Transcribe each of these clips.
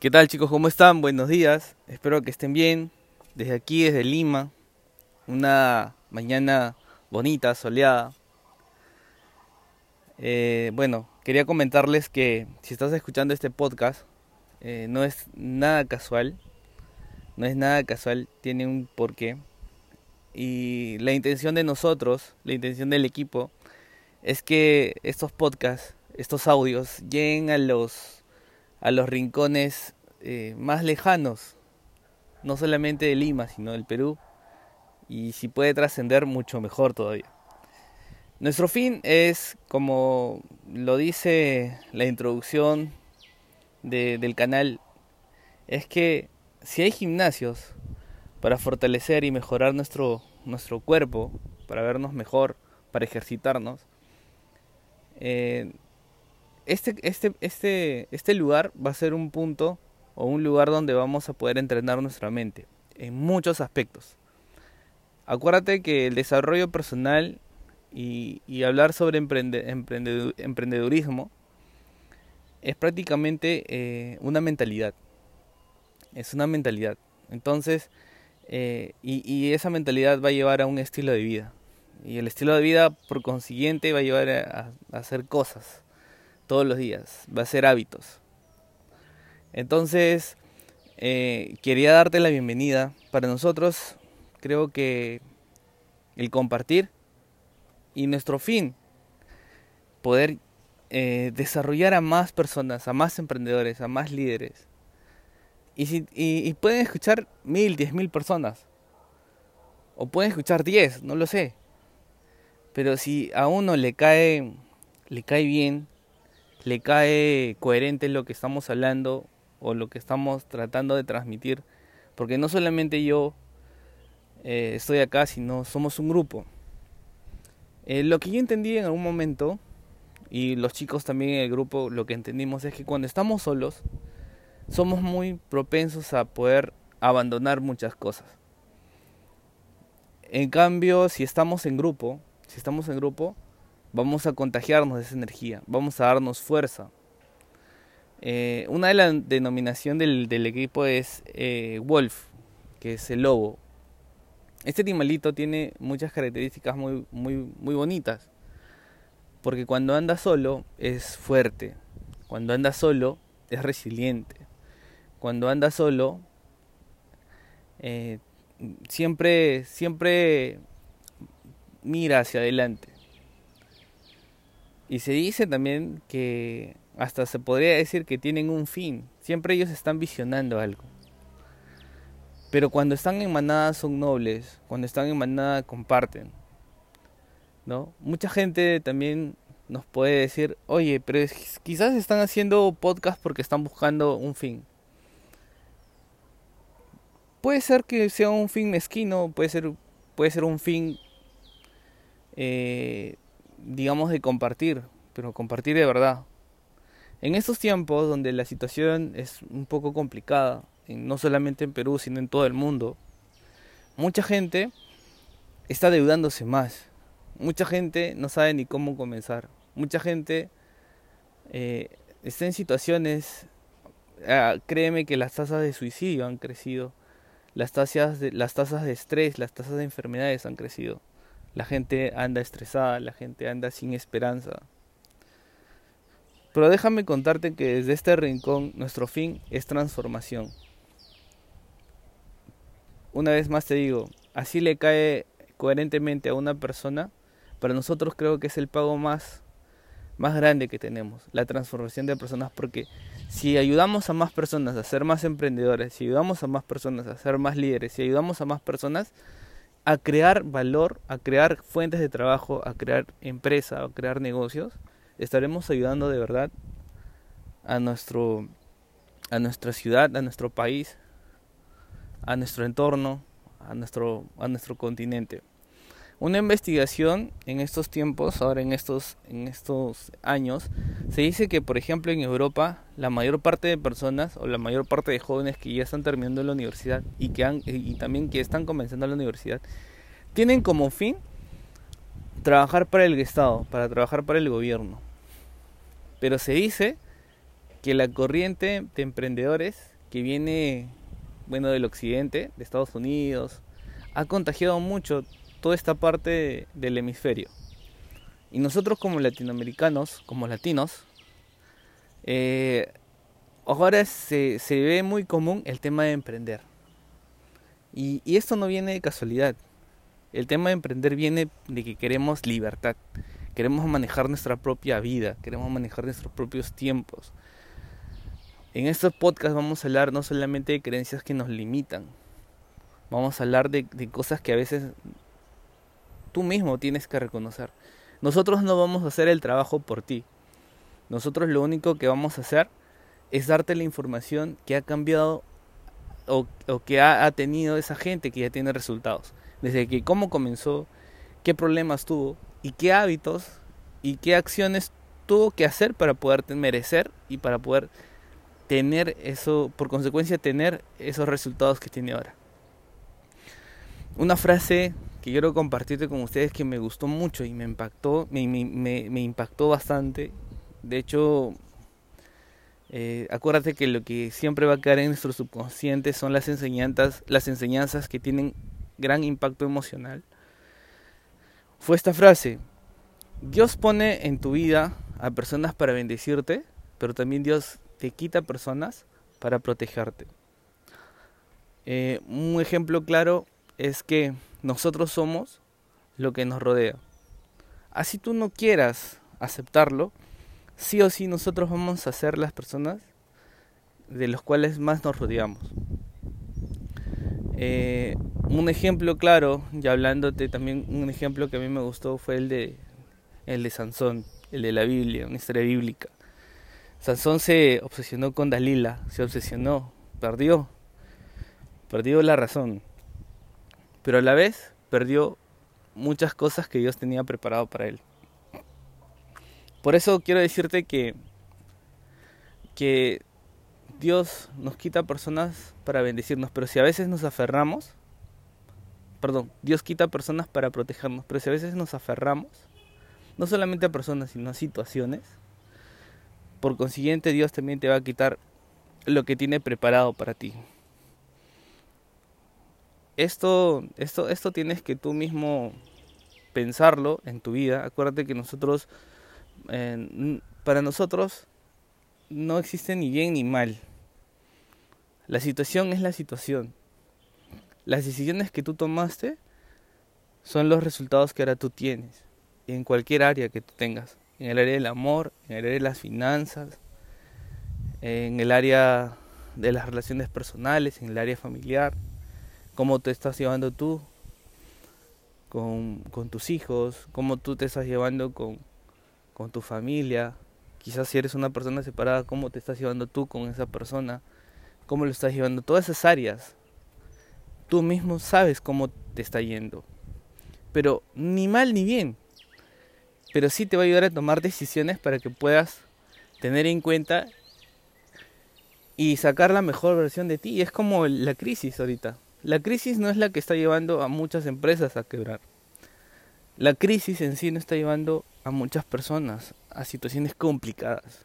¿Qué tal chicos? ¿Cómo están? Buenos días. Espero que estén bien. Desde aquí, desde Lima. Una mañana bonita, soleada. Eh, bueno, quería comentarles que si estás escuchando este podcast, eh, no es nada casual. No es nada casual, tiene un porqué. Y la intención de nosotros, la intención del equipo, es que estos podcasts, estos audios, lleguen a los a los rincones eh, más lejanos, no solamente de Lima, sino del Perú, y si puede trascender mucho mejor todavía. Nuestro fin es, como lo dice la introducción del canal, es que si hay gimnasios para fortalecer y mejorar nuestro, nuestro cuerpo, para vernos mejor, para ejercitarnos, eh, este, este, este, este lugar va a ser un punto o un lugar donde vamos a poder entrenar nuestra mente en muchos aspectos. Acuérdate que el desarrollo personal y, hablar sobre emprendedurismo es prácticamente eh, una mentalidad. Es una mentalidad. Entonces, eh, y, esa mentalidad va a llevar a un estilo de vida. Y el estilo de vida, por consiguiente, va a llevar a hacer cosas todos los días, va a ser hábitos. Entonces, eh, quería darte la bienvenida. Para nosotros, creo que el compartir y nuestro fin, poder eh, desarrollar a más personas, a más emprendedores, a más líderes. Y, si, y, y pueden escuchar mil, diez mil personas. O pueden escuchar diez, no lo sé. Pero si a uno le cae, le cae bien le cae coherente lo que estamos hablando o lo que estamos tratando de transmitir, porque no solamente yo eh, estoy acá, sino somos un grupo. Eh, lo que yo entendí en algún momento, y los chicos también en el grupo, lo que entendimos es que cuando estamos solos, somos muy propensos a poder abandonar muchas cosas. En cambio, si estamos en grupo, si estamos en grupo, vamos a contagiarnos de esa energía, vamos a darnos fuerza. Eh, una de las denominaciones del, equipo es eh, Wolf, que es el lobo. Este animalito tiene muchas características muy, muy, muy bonitas, porque cuando anda solo es fuerte, cuando anda solo es resiliente, cuando anda solo eh, siempre, siempre mira hacia adelante y se dice también que hasta se podría decir que tienen un fin. Siempre ellos están visionando algo. Pero cuando están en manada son nobles, cuando están en manada comparten. ¿No? Mucha gente también nos puede decir, "Oye, pero quizás están haciendo podcast porque están buscando un fin." Puede ser que sea un fin mezquino, puede ser puede ser un fin eh, digamos, de compartir, pero compartir de verdad. En estos tiempos donde la situación es un poco complicada, no solamente en Perú, sino en todo el mundo, mucha gente está deudándose más. Mucha gente no sabe ni cómo comenzar. Mucha gente eh, está en situaciones, ah, créeme que las tasas de suicidio han crecido, las tasas, de, las tasas de estrés, las tasas de enfermedades han crecido. La gente anda estresada, la gente anda sin esperanza. Pero déjame contarte que desde este rincón nuestro fin es transformación. Una vez más te digo, así le cae coherentemente a una persona, para nosotros creo que es el pago más, más grande que tenemos, la transformación de personas, porque si ayudamos a más personas a ser más emprendedores, si ayudamos a más personas a ser más líderes, si ayudamos a más personas, a crear valor, a crear fuentes de trabajo, a crear empresa, a crear negocios, estaremos ayudando de verdad a nuestro a nuestra ciudad, a nuestro país, a nuestro entorno, a nuestro a nuestro continente. Una investigación en estos tiempos, ahora en estos, en estos años, se dice que, por ejemplo, en Europa, la mayor parte de personas o la mayor parte de jóvenes que ya están terminando la universidad y, que han, y también que están comenzando la universidad, tienen como fin trabajar para el Estado, para trabajar para el gobierno. Pero se dice que la corriente de emprendedores que viene, bueno, del occidente, de Estados Unidos, ha contagiado mucho toda esta parte del hemisferio. Y nosotros como latinoamericanos, como latinos, eh, ahora se, se, ve muy común el tema de emprender. Y, y esto no viene de casualidad. El tema de emprender viene de que queremos libertad, queremos manejar nuestra propia vida, queremos manejar nuestros propios tiempos. En estos podcasts vamos a hablar no solamente de creencias que nos limitan, vamos a hablar de, de cosas que a veces tú mismo tienes que reconocer. Nosotros no vamos a hacer el trabajo por ti. Nosotros lo único que vamos a hacer es darte la información que ha cambiado o, que ha, tenido esa gente que ya tiene resultados. Desde que cómo comenzó, qué problemas tuvo y qué hábitos y qué acciones tuvo que hacer para poder merecer y para poder tener eso, por consecuencia tener esos resultados que tiene ahora. Una frase que quiero compartirte con ustedes que me gustó mucho y me impactó, me, me, impactó bastante. De hecho, eh, acuérdate que lo que siempre va a quedar en nuestro subconsciente son las enseñanzas, las enseñanzas que tienen gran impacto emocional. Fue esta frase, Dios pone en tu vida a personas para bendecirte, pero también Dios te quita personas para protegerte. Eh, un ejemplo claro es que nosotros somos lo que nos rodea. Así tú no quieras aceptarlo, sí o sí nosotros vamos a ser las personas de los cuales más nos rodeamos. Eh, un ejemplo claro, y hablándote también, un ejemplo que a mí me gustó fue el de, el de Sansón, el de la Biblia, una historia bíblica. Sansón se obsesionó con Dalila, se obsesionó, perdió, perdió la razón pero a la vez perdió muchas cosas que Dios tenía preparado para él. Por eso quiero decirte que, que Dios nos quita personas para bendecirnos, pero si a veces nos aferramos, perdón, Dios quita personas para protegernos, pero si a veces nos aferramos, no solamente a personas, sino a situaciones, por consiguiente Dios también te va a quitar lo que tiene preparado para ti esto, esto, esto tienes que tú mismo pensarlo en tu vida. Acuérdate que nosotros, para nosotros, no existe ni bien ni mal. La situación es la situación. Las decisiones que tú tomaste son los resultados que ahora tú tienes en cualquier área que tú tengas. En el área del amor, en el área de las finanzas, en el área de las relaciones personales, en el área familiar cómo te estás llevando tú con, tus hijos, cómo tú te estás llevando con, con tu familia. Quizás si eres una persona separada, cómo te estás llevando tú con esa persona, cómo lo estás llevando. Todas esas áreas, tú mismo sabes cómo te está yendo. Pero ni mal ni bien. Pero sí te va a ayudar a tomar decisiones para que puedas tener en cuenta y sacar la mejor versión de ti. Es como la crisis ahorita. La crisis no es la que está llevando a muchas empresas a quebrar. La crisis en sí no está llevando a muchas personas a situaciones complicadas.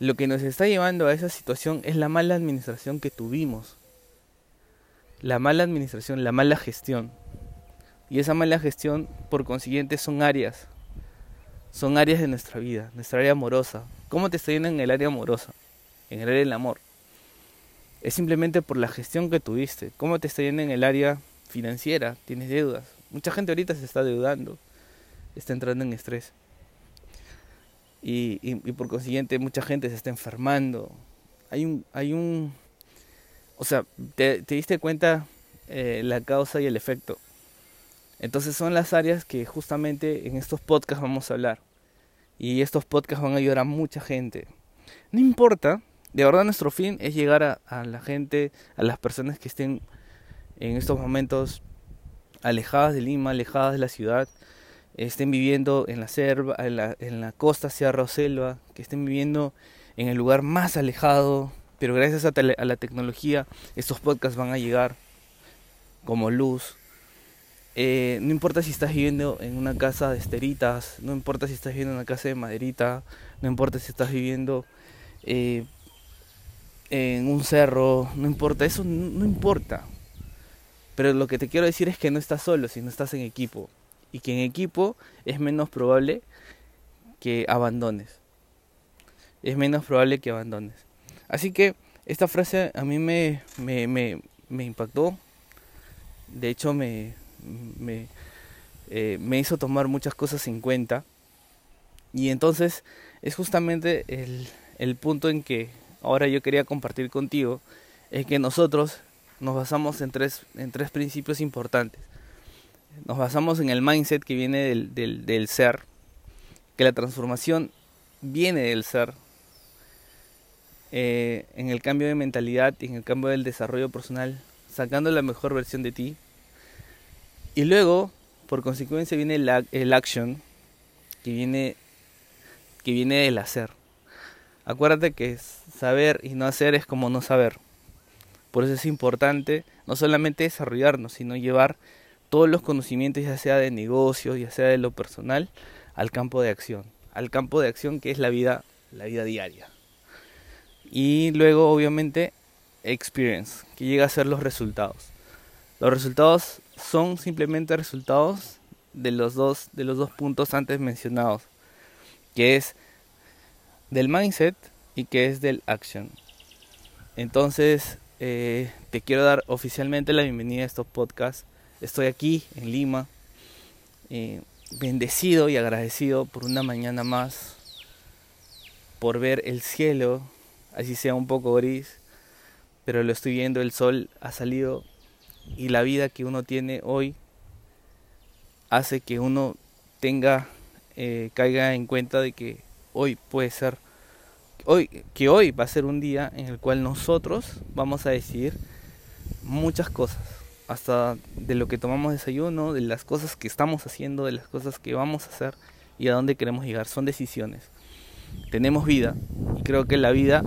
Lo que nos está llevando a esa situación es la mala administración que tuvimos. La mala administración, la mala gestión. Y esa mala gestión, por consiguiente, son áreas. Son áreas de nuestra vida, nuestra área amorosa. ¿Cómo te está yendo en el área amorosa? En el área del amor es simplemente por la gestión que tuviste. ¿Cómo te está yendo en el área financiera? ¿Tienes deudas? Mucha gente ahorita se está deudando, está entrando en estrés. Y, y, por consiguiente mucha gente se está enfermando. Hay un, hay un, o sea, te, diste cuenta eh, la causa y el efecto. Entonces son las áreas que justamente en estos podcasts vamos a hablar. Y estos podcasts van a ayudar a mucha gente. No importa de verdad nuestro fin es llegar a, la gente, a las personas que estén en estos momentos alejadas de Lima, alejadas de la ciudad, estén viviendo en la, selva, en la, costa, sierra o selva, que estén viviendo en el lugar más alejado, pero gracias a, a, la tecnología estos podcasts van a llegar como luz. Eh, no importa si estás viviendo en una casa de esteritas, no importa si estás viviendo en una casa de maderita, no importa si estás viviendo eh, en un cerro, no importa, eso no, importa. Pero lo que te quiero decir es que no estás solo, sino estás en equipo. Y que en equipo es menos probable que abandones. Es menos probable que abandones. Así que esta frase a mí me, me, me, impactó. De hecho, me, me, eh, me hizo tomar muchas cosas en cuenta. Y entonces es justamente el, el punto en que ahora yo quería compartir contigo es que nosotros nos basamos en tres, en tres principios importantes. Nos basamos en el mindset que viene del, del, ser, que la transformación viene del ser, eh, en el cambio de mentalidad y en el cambio del desarrollo personal, sacando la mejor versión de ti. Y luego, por consecuencia, viene el, el action, que viene, que viene del hacer. Acuérdate que saber y no hacer es como no saber. Por eso es importante no solamente desarrollarnos, sino llevar todos los conocimientos, ya sea de negocios, ya sea de lo personal, al campo de acción. Al campo de acción que es la vida, la vida diaria. Y luego, obviamente, experience, que llega a ser los resultados. Los resultados son simplemente resultados de los dos, de los dos puntos antes mencionados, que es del mindset y que es del action. Entonces, eh, te quiero dar oficialmente la bienvenida a estos podcasts. Estoy aquí en Lima, eh, bendecido y agradecido por una mañana más, por ver el cielo, así sea un poco gris, pero lo estoy viendo, el sol ha salido y la vida que uno tiene hoy hace que uno tenga, eh, caiga en cuenta de que hoy puede ser, hoy, que hoy va a ser un día en el cual nosotros vamos a decidir muchas cosas, hasta de lo que tomamos desayuno, de las cosas que estamos haciendo, de las cosas que vamos a hacer y a dónde queremos llegar, son decisiones. Tenemos vida y creo que la vida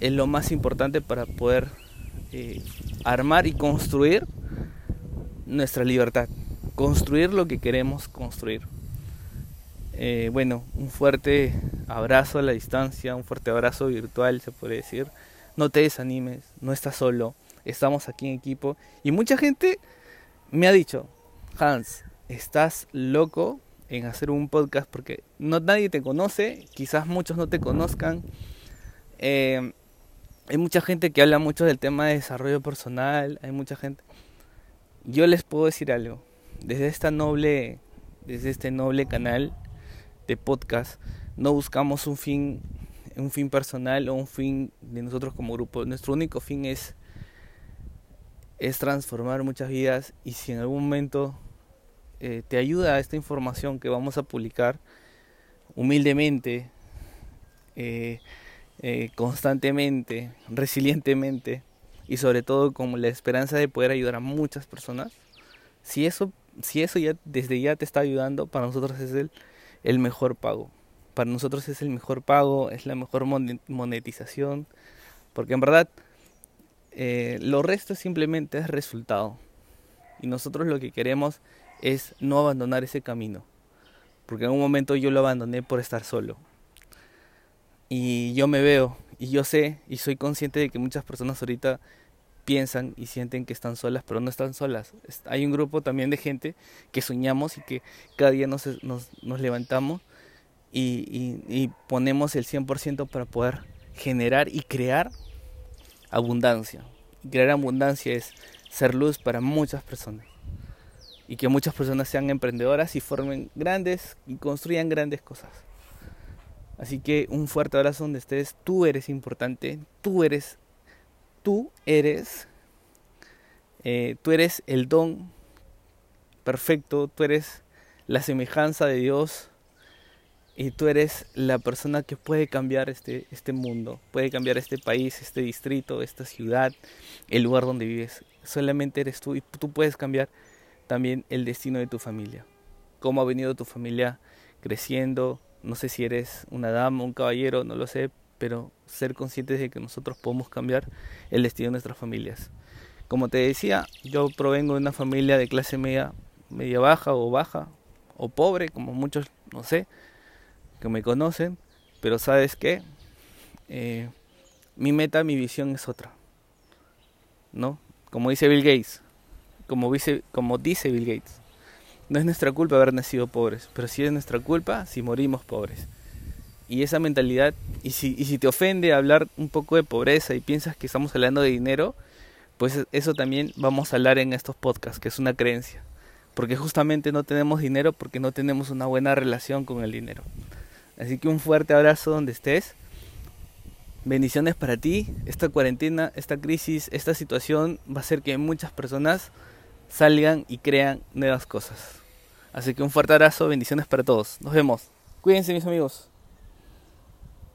es lo más importante para poder eh, armar y construir nuestra libertad, construir lo que queremos construir. Eh, bueno, un fuerte abrazo a la distancia, un fuerte abrazo virtual, se puede decir. No te desanimes, no estás solo, estamos aquí en equipo. Y mucha gente me ha dicho, Hans, estás loco en hacer un podcast porque no nadie te conoce, quizás muchos no te conozcan. Eh, hay mucha gente que habla mucho del tema de desarrollo personal, hay mucha gente. Yo les puedo decir algo, desde esta noble, desde este noble canal de podcast, no buscamos un fin, un fin personal o un fin de nosotros como grupo. Nuestro único fin es, es transformar muchas vidas y si en algún momento eh, te ayuda esta información que vamos a publicar humildemente, eh, eh, constantemente, resilientemente y sobre todo con la esperanza de poder ayudar a muchas personas, si eso, si eso ya desde ya te está ayudando, para nosotros es el el mejor pago. Para nosotros es el mejor pago, es la mejor monetización, porque en verdad eh, lo resto simplemente es resultado. Y nosotros lo que queremos es no abandonar ese camino, porque en un momento yo lo abandoné por estar solo. Y yo me veo, y yo sé, y soy consciente de que muchas personas ahorita piensan y sienten que están solas, pero no están solas. Hay un grupo también de gente que soñamos y que cada día nos, levantamos y, y, ponemos el 100% para poder generar y crear abundancia. crear abundancia es ser luz para muchas personas. Y que muchas personas sean emprendedoras y formen grandes y construyan grandes cosas. Así que un fuerte abrazo donde estés. Tú eres importante. Tú eres tú eres, eh, tú eres el don perfecto, tú eres la semejanza de Dios y tú eres la persona que puede cambiar este, este mundo, puede cambiar este país, este distrito, esta ciudad, el lugar donde vives. Solamente eres tú y tú puedes cambiar también el destino de tu familia. Cómo ha venido tu familia creciendo, no sé si eres una dama, un caballero, no lo sé, pero ser conscientes de que nosotros podemos cambiar el destino de nuestras familias. Como te decía, yo provengo de una familia de clase media, media baja o baja, o pobre, como muchos, no sé, que me conocen, pero sabes qué, eh, mi meta, mi visión es otra. ¿No? Como dice Bill Gates, como dice, como dice Bill Gates, no es nuestra culpa haber nacido pobres, pero sí es nuestra culpa si morimos pobres. Y esa mentalidad, y si, y si te ofende hablar un poco de pobreza y piensas que estamos hablando de dinero, pues eso también vamos a hablar en estos podcasts, que es una creencia. Porque justamente no tenemos dinero porque no tenemos una buena relación con el dinero. Así que un fuerte abrazo donde estés. Bendiciones para ti. Esta cuarentena, esta crisis, esta situación va a hacer que muchas personas salgan y crean nuevas cosas. Así que un fuerte abrazo, bendiciones para todos. Nos vemos. Cuídense mis amigos.